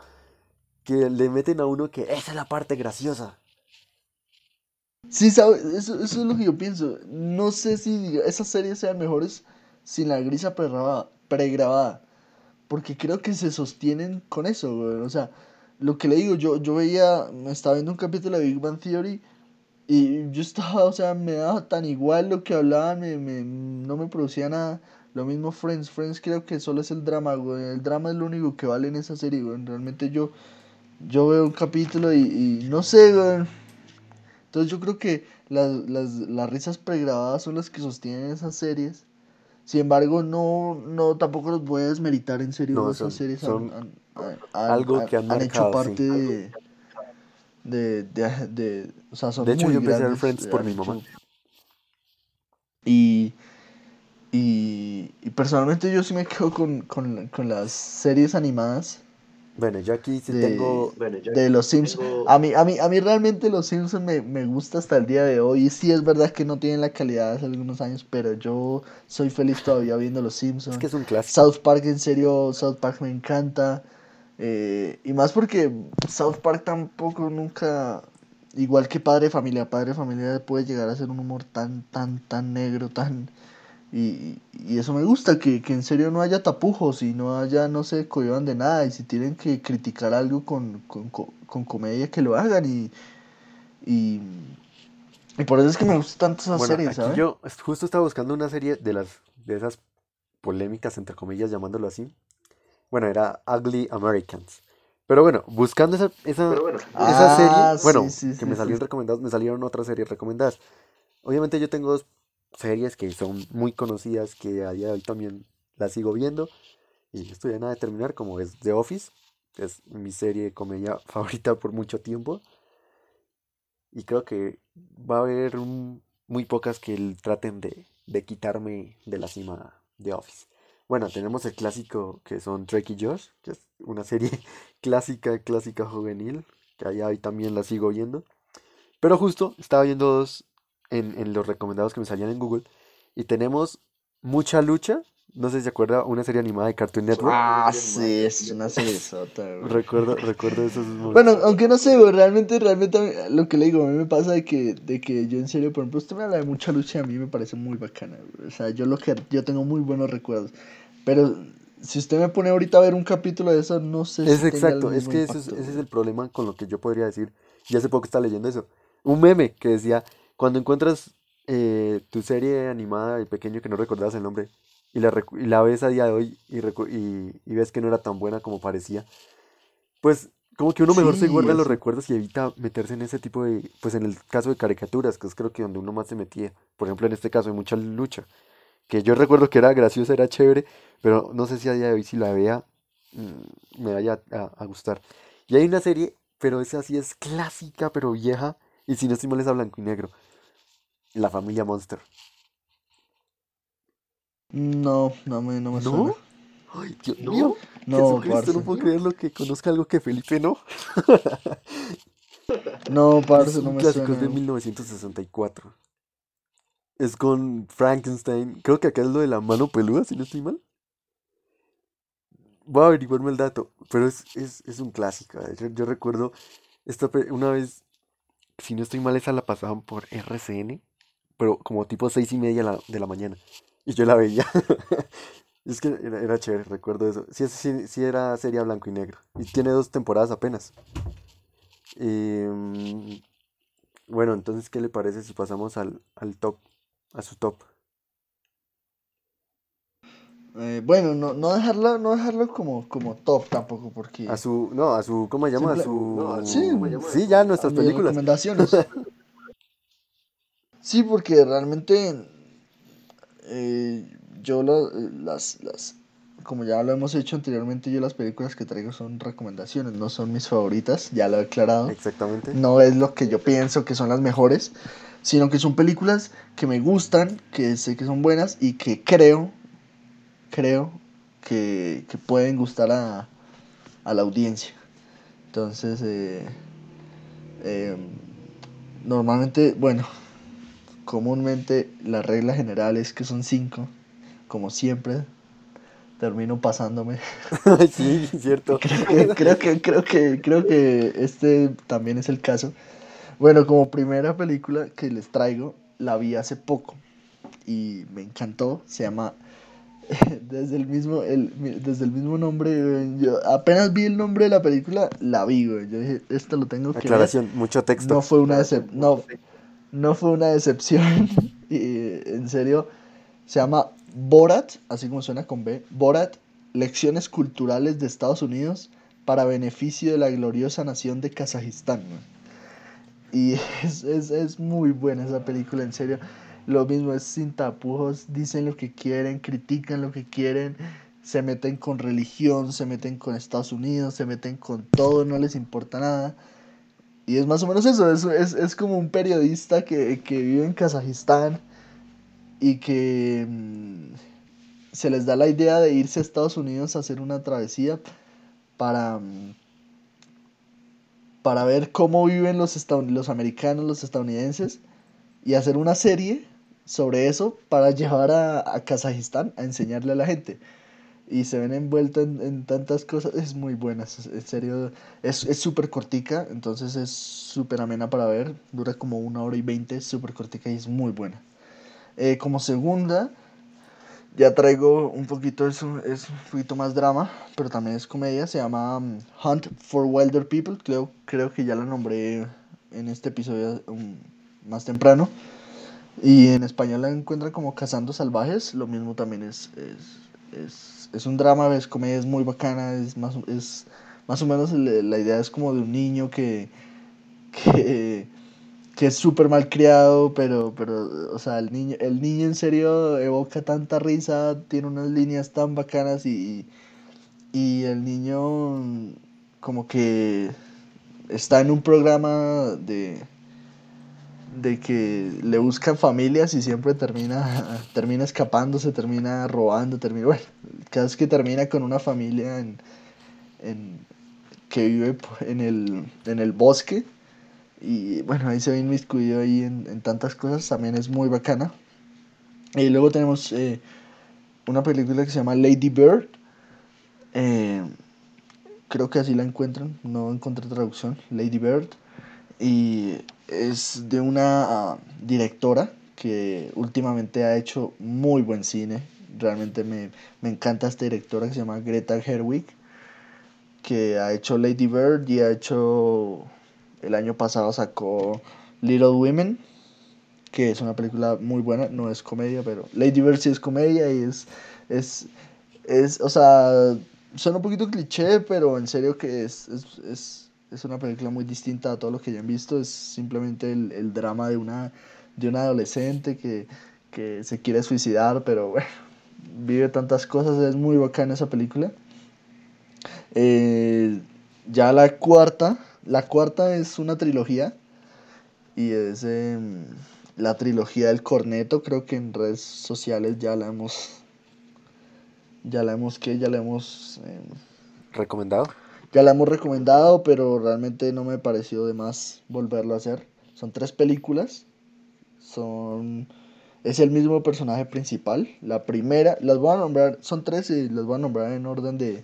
que le meten a uno que esa es la parte graciosa. Sí, sabe, eso, eso es lo que yo pienso. No sé si esas series sean mejores sin la grisa pregrabada. Porque creo que se sostienen con eso, güey. O sea, lo que le digo, yo, yo veía, me estaba viendo un capítulo de Big Bang Theory y yo estaba, o sea, me daba tan igual lo que hablaban, me, me- no me producía nada. Lo mismo Friends, Friends creo que solo es el drama, güey. El drama es lo único que vale en esa serie, güey. Realmente yo, yo veo un capítulo y, y no sé, güey. Entonces yo creo que las, las, las risas pregrabadas son las que sostienen esas series. Sin embargo, no, no tampoco los voy a desmeritar en serio. No, esas son- series son han, han- han- algo han- que han han hecho sí. parte de, de, de, de- o sea, son De hecho, muy yo empecé a ver grandes, Friends por mi mamá. Y, y, y personalmente yo sí me quedo con, con, con las series animadas. Bueno, yo aquí sí De- tengo... de los Simpsons. A mí, a mí, a mí realmente los Simpsons me, me gusta hasta el día de hoy. Y sí es verdad que no tienen la calidad de hace algunos años, pero yo soy feliz todavía viendo los Simpsons. Es que es un clásico. South Park, en serio, South Park me encanta. Eh, y más porque South Park tampoco nunca, igual que Padre de Familia, Padre de Familia puede llegar a ser un humor tan, tan, tan negro, tan... Y, y eso me gusta, que, que en serio no haya tapujos y no haya, no se cohiban de nada. Y si tienen que criticar algo con, con, con, comedia, que lo hagan. Y, y, y por eso es que me gusta tanto esa Bueno, serie, aquí ¿sabes? yo justo estaba buscando una serie de las de esas polémicas, entre comillas, llamándolo así. Bueno, era Ugly Americans. Pero bueno, buscando esa, esa, esa Ah, serie, bueno, sí, sí, que sí, me sí. salieron recomendadas, me salieron otras series recomendadas. Obviamente yo tengo dos series que son muy conocidas, que a día de hoy también las sigo viendo. Y estoy a nada de terminar, como es The Office, que es mi serie de comedia favorita por mucho tiempo. Y creo que va a haber un- muy pocas que traten de, de quitarme de la cima de Office. Bueno, tenemos el clásico que son Drake y Josh, que es una serie clásica, clásica juvenil, que allá hoy también la sigo viendo. Pero justo estaba viendo dos en, en los recomendados que me salían en Google. Y tenemos Mucha Lucha, no sé si se acuerda, una serie animada de Cartoon Network. Ah, sí, es una serie sota. Recuerdo, recuerdo esos momentos. Bueno, aunque no sé, realmente, realmente lo que le digo, a mí me pasa de que, de que yo en serio, por ejemplo, usted me habla de mucha lucha y a mí me parece muy bacana. O sea, yo lo que, yo tengo muy buenos recuerdos. Pero si usted me pone ahorita a ver un capítulo de eso, no sé si Es exacto, es que ese es, ese el problema con lo que yo podría decir. Y hace poco estaba leyendo eso. Un meme que decía, cuando encuentras eh, tu serie animada de pequeño que no recordabas el nombre y la, recu- y la ves a día de hoy y, recu- y, y ves que no era tan buena como parecía, pues como que uno mejor se guarda los eso. recuerdos y evita meterse en ese tipo de, pues en el caso de caricaturas, que es creo que donde uno más se metía. Por ejemplo, en este caso hay mucha lucha, que yo recuerdo que era graciosa, era chévere, pero no sé si a día de hoy si la vea mm, me vaya a, a gustar. Y hay una serie, pero esa sí es clásica, pero vieja, y si no estoy mal es a blanco y negro. La familia Monster. No, no me, no me ¿No? suena. Ay, Dios mío, No, Jesucristo, parce. no puedo creer lo que conozca algo que Felipe no. No, Es parce, no me clásico, es suena. de 1964. Es con Frankenstein. Creo que acá es lo de la mano peluda, si no estoy mal. Voy a averiguarme el dato, pero es, es, es un clásico. Yo, yo recuerdo esta una vez, si no estoy mal, esa la pasaban por RCN, pero como tipo seis y media la- de la mañana. Y yo la veía. Es que era, era chévere, recuerdo eso. Sí, sí, sí era serie blanco y negro. Y tiene dos temporadas apenas. Em, bueno, entonces, ¿qué le parece si pasamos al, al top? A su top. Eh, bueno, no, no dejarlo, no dejarlo como, como top tampoco, porque A su, no, a su, ¿cómo se llama? A su... sí, Sí, ya, nuestras películas. recomendaciones. Sí, porque realmente eh, yo lo, las, las, como ya lo hemos hecho anteriormente, yo las películas que traigo son recomendaciones, no son mis favoritas, ya lo he aclarado. Exactamente. No es lo que yo pienso que son las mejores, sino que son películas que me gustan, que sé que son buenas y que creo, creo que, que pueden gustar a, a la audiencia. Entonces, eh, eh, normalmente, bueno, comúnmente la regla general es que son cinco, como siempre. Termino pasándome. sí, cierto. creo, que, creo, que, creo, que, creo que este también es el caso. Bueno, como primera película que les traigo, la vi hace poco y me encantó. Se llama desde el mismo el, desde el mismo nombre yo apenas vi el nombre de la película la vi güey yo dije esto lo tengo que aclaración mucho texto no fue una decep no no fue una decepción. Y en serio se llama Borat así como suena con B Borat lecciones culturales de Estados Unidos para beneficio de la gloriosa nación de Kazajistán y es, es, es muy buena esa película en serio. Lo mismo es sin tapujos, dicen lo que quieren, critican lo que quieren, se meten con religión, se meten con Estados Unidos, se meten con todo, no les importa nada. Y es más o menos eso, es, es, es como un periodista que, que, vive en Kazajistán y que mmm, se les da la idea de irse a Estados Unidos a hacer una travesía para, mm, para ver cómo viven los, los americanos, los estadounidenses, y hacer una serie sobre eso para llevar a, a Kazajistán a enseñarle a la gente. Y se ven envueltos en, en tantas cosas, es muy buena, es, en serio, es súper cortica, entonces es súper amena para ver, dura como una hora y veinte, es súper cortica y es muy buena. Eh, como segunda, ya traigo un poquito, es es un poquito más drama, pero también es comedia, se llama um, Hunt for Wilder People, creo, creo que ya la nombré en este episodio um, más temprano. Y en español la encuentran como Cazando Salvajes, lo mismo también es, es, es, es un drama, es comedia, es muy bacana, es más, es, más o menos la idea es como de un niño que, que, que es súper mal criado, pero, pero, o sea, el niño, el niño en serio evoca tanta risa, tiene unas líneas tan bacanas y, y el niño como que está en un programa de de que le buscan familias y siempre termina, termina escapándose, termina robando, termina, bueno, cada vez que termina con una familia en, en, que vive en el, en el bosque. Y bueno, ahí se ve inmiscuido ahí en, en tantas cosas, también es muy bacana. Y luego tenemos eh, una película que se llama Lady Bird, eh, creo que así la encuentran, no encontré traducción, Lady Bird, y es de una uh, directora que últimamente ha hecho muy buen cine. Realmente me, me, encanta esta directora que se llama Greta Gerwig, que ha hecho Lady Bird y ha hecho, el año pasado sacó Little Women, que es una película muy buena, no es comedia, pero Lady Bird sí es comedia y es, es, es o sea, suena un poquito cliché, pero en serio que es, es es una película muy distinta a todo lo que ya han visto. Es simplemente el, el drama de una, de una adolescente que, que, se quiere suicidar, pero bueno, vive tantas cosas. Es muy bacana esa película. Eh, ya la cuarta, la cuarta es una trilogía y es eh, la trilogía del corneto. Creo que en redes sociales ya la hemos, ya la hemos, que ya la hemos eh, recomendado ya la hemos recomendado, pero realmente no me pareció de más volverlo a hacer. Son tres películas. Son. Es el mismo personaje principal. La primera, las voy a nombrar, son tres y las voy a nombrar en orden de.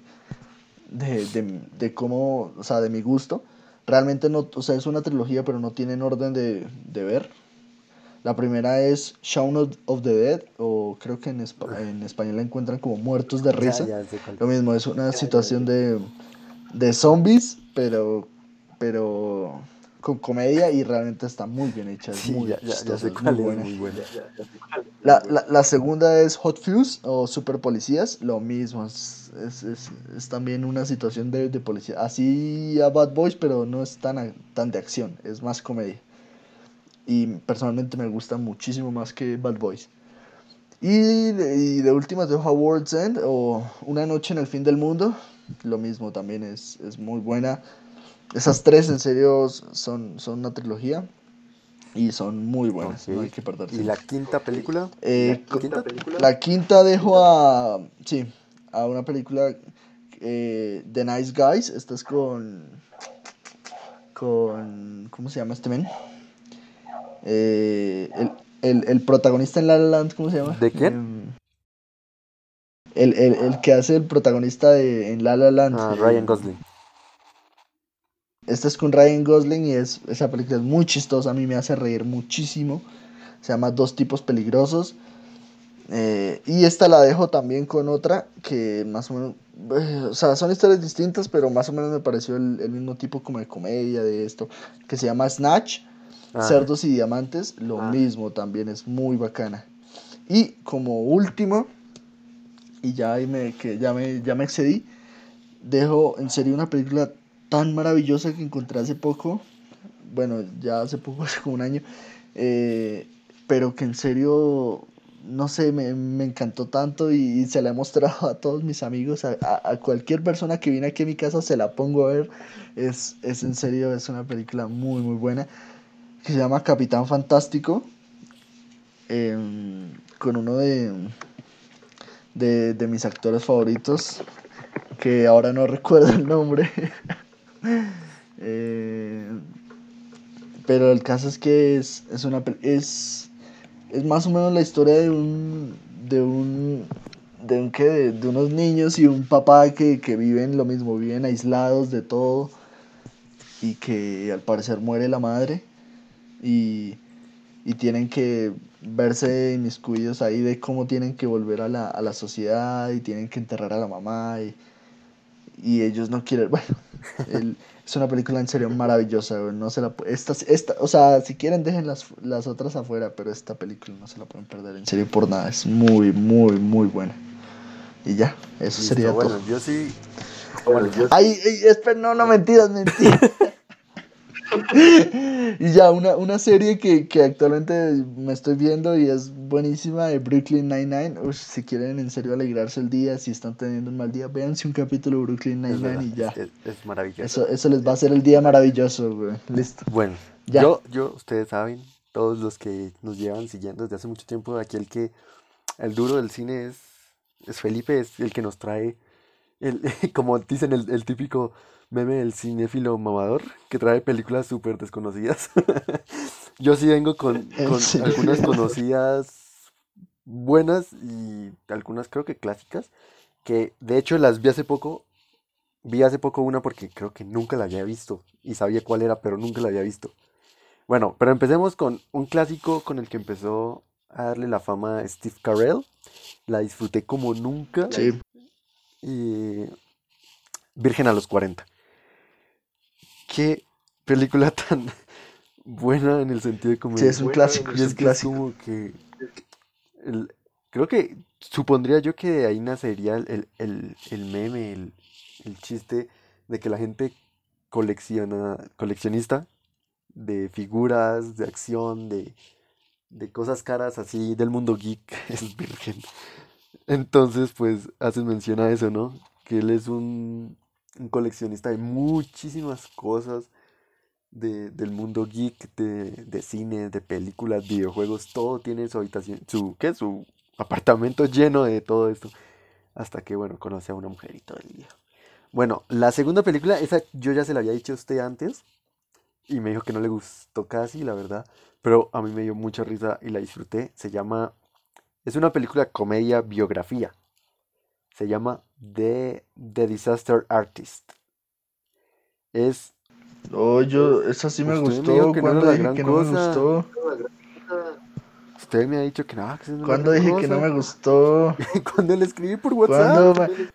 de, de, de cómo. O sea, de mi gusto. Realmente no. O sea, es una trilogía, pero no tienen orden de, de ver. La primera es Shaun of the Dead, o creo que en, en español la encuentran como Muertos de Risa. Ya, ya Lo mismo, es una situación de de zombies, pero, pero con comedia y realmente está muy bien hecha. Es muy, ya, sé cuál muy, buena. muy buena. La, la, la, segunda es Hot Fuse o Super Policías, lo mismo, es, es, es, es también una situación de, de, policía. Así a Bad Boys, pero no es tan, tan de acción, es más comedia. Y personalmente me gusta muchísimo más que Bad Boys. Y de, y de últimas dejo a World's End o Una noche en el fin del mundo. Lo mismo también es, es muy buena. Esas tres en serio son, son una trilogía y son muy buenas, no hay que perderse. ¿Y la quinta película? Eh, ¿La quinta? la quinta dejo a. Sí, a una película. eh, The Nice Guys. Esta es con. Con. ¿Cómo se llama este men? Eh, el, el, el protagonista en La La Land, ¿cómo se llama? ¿De quién? El, el, el que hace el protagonista de, en La La Land. Ah, Ryan Gosling. Esta es con Ryan Gosling y es, esa película es muy chistosa, a mí me hace reír muchísimo. Se llama Dos tipos peligrosos. Eh, y esta la dejo también con otra que más o menos, eh, o sea, son historias distintas, pero más o menos me pareció el, el mismo tipo como de comedia de esto, que se llama Snatch, Ah, Cerdos y Diamantes, lo Ah. mismo también es muy bacana. Y como último, y ya ahí me, que ya me, ya me excedí, dejo en serio una película tan maravillosa que encontré hace poco, bueno, ya hace poco, hace como un año, eh, pero que en serio, no sé, me, me encantó tanto y, se la he mostrado a todos mis amigos, a, a- a cualquier persona que viene aquí a mi casa se la pongo a ver, es, es en serio, es una película muy, muy buena, que se llama Capitán Fantástico, em, con uno de, de, de mis actores favoritos, que ahora no recuerdo el nombre. Eh, pero el caso es que es, es una es, es más o menos la historia de un de un de un que de, de unos niños y un papá que, que viven lo mismo, viven aislados de todo y que al parecer muere la madre y, y tienen que verse inmiscuidos ahí de cómo tienen que volver a la, a la sociedad y tienen que enterrar a la mamá y, y ellos no quieren, bueno, el- es una película en serio maravillosa, no se la pu- esta, esta, o sea, si quieren dejen las, las otras afuera, pero esta película no se la pueden perder en serio por nada, es muy, muy, muy buena. Y ya, eso listo, sería bueno, todo. yo sí. Ay, ay, espera, no, no, mentiras, mentiras. y ya, una, una serie que, que actualmente me estoy viendo y es buenísima, de Brooklyn Nine-Nine. Si quieren en serio alegrarse el día, si están teniendo un mal día, véanse un capítulo de Brooklyn Nine-Nine y ya. es, es maravilloso. Eso, eso les va a hacer el día maravilloso, güey. Listo. Bueno, Ya. yo, yo, ustedes saben, todos los que nos llevan siguiendo desde hace mucho tiempo, aquí el que, el duro del cine es, es Felipe, es el que nos trae, el, como dicen, el, el típico meme del cinéfilo mamador, que trae películas súper desconocidas. Yo sí vengo con, algunas conocidas buenas y algunas creo que clásicas, que de hecho las vi hace poco. Vi hace poco una porque creo que nunca la había visto y sabía cuál era, pero nunca la había visto. Bueno, pero empecemos con un clásico con el que empezó a darle la fama a Steve Carell. La disfruté como nunca. Sí. Y Virgen a los 40. Qué película tan buena en el sentido de como Sí, es un clásico, y es es un que es clásico. como que el- creo que supondría yo que de ahí nacería el, el, el- el meme, el, el chiste de que la gente colecciona, coleccionista de figuras, de acción, de, de cosas caras así del mundo geek es virgen. Entonces, pues, hacen mención a eso, ¿no? Que él es un, un coleccionista de muchísimas cosas de, del mundo geek, de, de cine, de películas, videojuegos, todo tiene su habitación, su, ¿qué? Su apartamento lleno de todo esto. Hasta que, bueno, conoce a una mujer y todo el día. Bueno, la segunda película, esa yo ya se la había dicho a usted antes y me dijo que no le gustó casi, la verdad, pero a mí me dio mucha risa y la disfruté. Se llama, es una película comedia biografía. Se llama The, The Disaster Artist. Es Oh, yo, esa sí me me gustó. que no cuando la dije que no me cosa. gustó? Usted me ha dicho que no, que no Cuando dije que no cosa. me gustó? Cuando le escribí por WhatsApp. Me...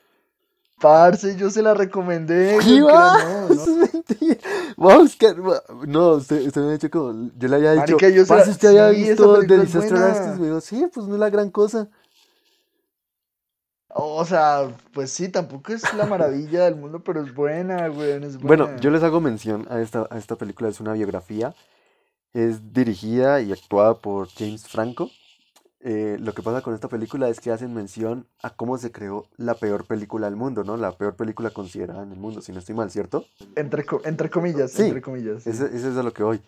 Parce, yo se la recomendé. ¿Qué va? no, no. Eso es mentira. Vamos a buscar. va- No, usted, usted me ha dicho como. Yo le había dicho. Marica, yo se la- "Parce, usted había sí, visto The Disaster buena". Artist. Me dijo, sí, pues no es la gran cosa. O sea, pues sí, tampoco es la maravilla del mundo, pero es buena, güey, es buena. Bueno, yo les hago mención a esta, a esta película. Es una biografía. Es dirigida y actuada por James Franco. eh, lo que pasa con esta película es que hacen mención a cómo se creó la peor película del mundo, ¿no? La peor película considerada en el mundo, si no estoy mal, ¿cierto? Entre, entre comillas, Sí, entre comillas. sí. Ese, ese es a lo que voy.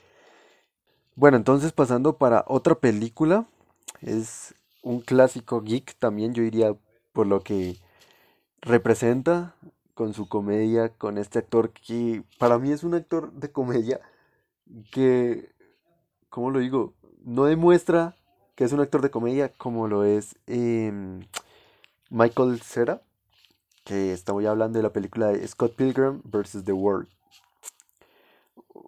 Bueno, entonces pasando para otra película, es un clásico geek también, yo diría, por lo que representa con su comedia, con este actor que para mí es un actor de comedia que, ¿cómo lo digo? No demuestra que es un actor de comedia como lo es em, Michael Cera, que estamos hablando de la película de Scott Pilgrim vs. The World.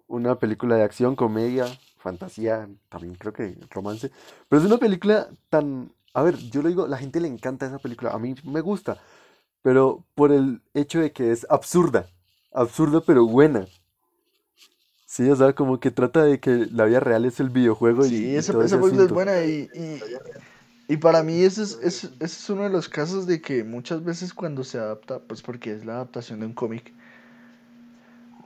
Una película de acción, comedia, fantasía, también creo que romance. Pero es una película tan... A ver, yo lo digo, la gente le encanta esa película, a mí me gusta, pero por el hecho de que es absurda, absurda pero buena. Sí, o sea, como que trata de que la vida real es el videojuego y, Sí, y esa, esa película es buena y, y, y para mí ese es, ese, ese es uno de los casos de que muchas veces cuando se adapta, pues porque es la adaptación de un cómic,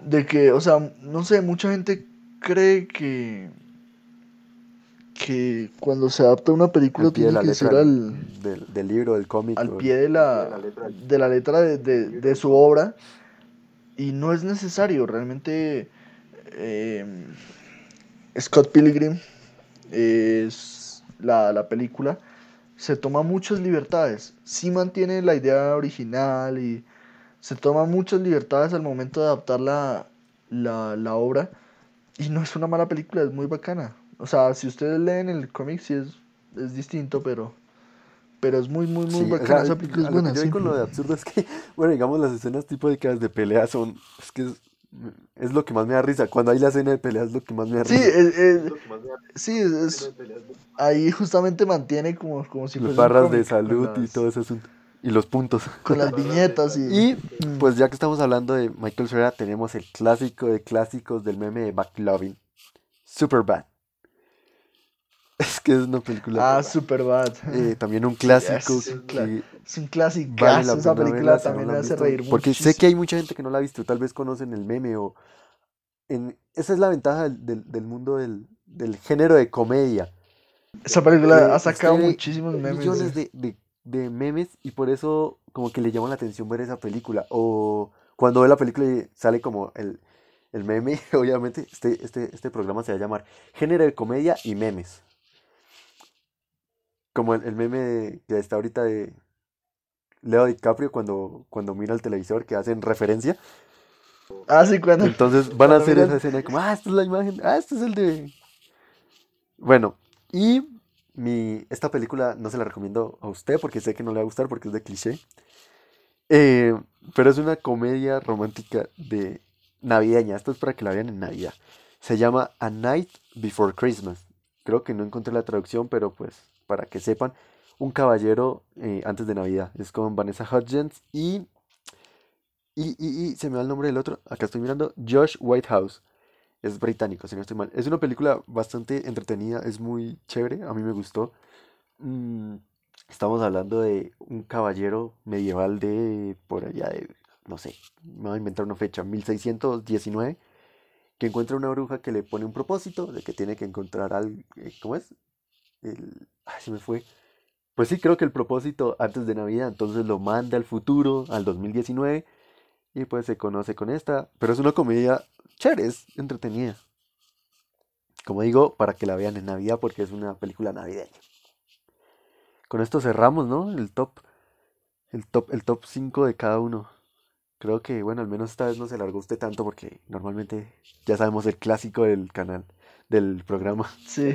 de que, o sea, no sé, mucha gente cree que, que cuando se adapta una película tiene la que ser al, del, del libro, del cómic. al pie de la, de la letra de, de, de su obra y no es necesario, realmente eh, Scott Pilgrim es la, la película, se toma muchas libertades, sí mantiene la idea original y se toma muchas libertades al momento de adaptar la, la, la obra y no es una mala película, es muy bacana. O sea, si ustedes leen el cómic sí es, es distinto, pero, pero es muy, muy, muy Sí, o bacana. sea, Esa película es lo que buena, yo sí. con lo de absurdo es que, bueno, digamos, las escenas típicas de pelea son, es que es, es lo que más me da risa. Cuando hay la escena de pelea es lo que más me da Sí, risa. es, es- sí, es, es- ahí justamente mantiene como, como si Las barras de cómic, con salud y las- todo ese asunto. Y los puntos. Con las viñetas y... Y Mm. pues ya que estamos hablando de Michael Cera, tenemos el clásico de clásicos del meme de McLovin, Superbad. Es que es una película, Ah, Superbad. eh, también un clásico es un Es un clásico. vale esa película verla también me hace visto. reír Porque sé que hay mucha gente que no la ha visto, tal vez conocen el meme o... En... Esa es la ventaja del, del- del mundo del, del género de comedia. Esa película que ha sacado muchísimos memes. millones de, de- de memes y por eso como que le llama la atención ver esa película. O cuando ve la película y sale como el, el meme, obviamente este, este, este programa se va a llamar Género de Comedia y Memes. Como el, el meme de- que está ahorita de Leo DiCaprio cuando, cuando mira el televisor que hacen referencia. Ah, sí, cuando... Entonces van a hacer miran- esa escena como, ah, esta es la imagen, ah, este es el de... Bueno, y mi, esta película no se la recomiendo a usted porque sé que no le va a gustar porque es de cliché. Eh, pero es una comedia romántica de navideña. Esto es para que la vean en Navidad. Se llama A Night Before Christmas. Creo que no encontré la traducción, pero pues para que sepan, un caballero eh, antes de Navidad. Es con Vanessa Hudgens y y, y, se me va el nombre del otro. Acá estoy mirando. Josh Whitehouse. Es británico, si no estoy mal. Es una película bastante entretenida. Es muy chévere. A mí me gustó. Mm, estamos hablando de un caballero medieval de por allá de, no sé, me voy a inventar una fecha, 1619, que encuentra una bruja que le pone un propósito de que tiene que encontrar algo. ¿Cómo es? El, se me fue. Pues sí, creo que el propósito antes de Navidad, entonces lo manda al futuro, al 2019 y pues se conoce con esta, pero es una comedia chévere, entretenida. Como digo, para que la vean en Navidad porque es una película navideña. Con esto cerramos, ¿no? El top el top el top 5 de cada uno. Creo que bueno, al menos esta vez no se largó usted tanto porque normalmente ya sabemos el clásico del canal, del programa. Sí,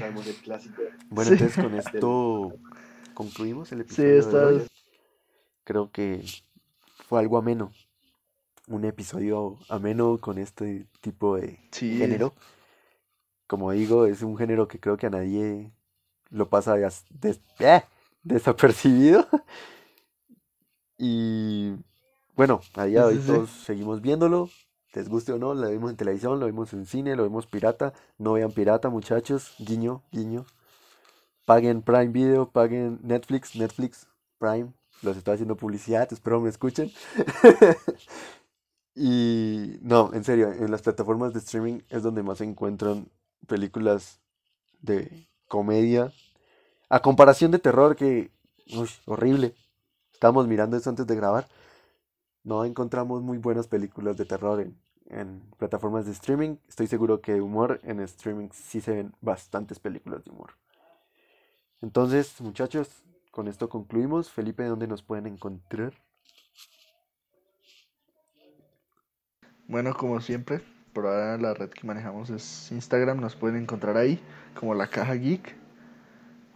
Bueno, Sí. entonces con esto concluimos el sí, episodio de esta vez. Creo que fue algo ameno. Un episodio ameno con este tipo de Sí. género. Como digo, es un género que creo que a nadie lo pasa des- des- ¡eh! desapercibido. Y bueno, a día de hoy sí, sí. todos seguimos viéndolo. Les guste o no, lo vimos en televisión, lo vimos en cine, lo vimos pirata. No vean pirata, muchachos. Guiño, guiño. Paguen Prime Video, paguen Netflix, Netflix, Prime. Los estoy haciendo publicidad, espero me escuchen. Y no, en serio, en las plataformas de streaming es donde más se encuentran películas de comedia a comparación de terror que, uy, horrible. Estábamos mirando eso antes de grabar. No encontramos muy buenas películas de terror en, plataformas de streaming. Estoy seguro que humor en streaming sí se ven bastantes películas de humor. Entonces, muchachos, con esto concluimos. Felipe, ¿dónde nos pueden encontrar? Bueno, como siempre, por ahora la red que manejamos es Instagram. Nos pueden encontrar ahí como la caja geek.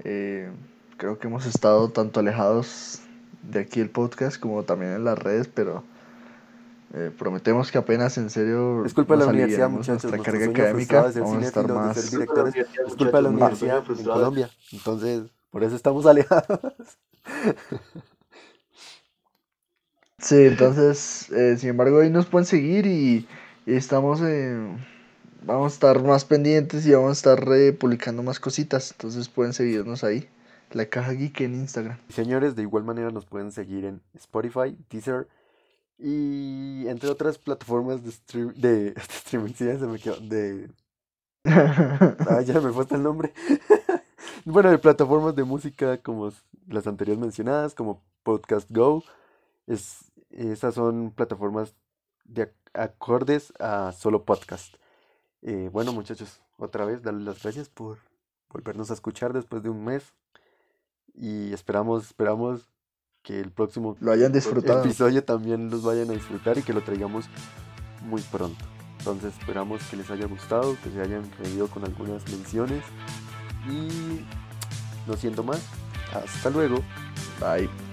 Eh, creo que hemos estado tanto alejados de aquí el podcast como también en las redes, pero eh, prometemos que apenas en serio. Es culpa de la universidad, muchachos. Nuestra carga académica. Vamos a estar más. De ser directores. Es culpa de la universidad en Colombia. Entonces, por eso estamos alejados. Sí, entonces, eh, sin embargo, ahí nos pueden seguir y, estamos, vamos a estar más pendientes y vamos a estar eh, publicando más cositas. Entonces pueden seguirnos ahí, la caja geek en Instagram. Señores, de igual manera nos pueden seguir en Spotify, Deezer y entre otras plataformas de, stream, de, streaming. Sí, ya se me quedó. De. Ah, ya me fue hasta el nombre. bueno, de plataformas de música como las anteriores mencionadas, como Podcast Go. Es, esas son plataformas de acordes a solo podcast. Eh, bueno, muchachos, otra vez darles las gracias por volvernos a escuchar después de un mes. Y esperamos, esperamos que el próximo lo hayan disfrutado. episodio también los vayan a disfrutar y que lo traigamos muy pronto. Entonces esperamos que les haya gustado, que se hayan reído con algunas menciones. Y no siendo más, hasta luego. Bye.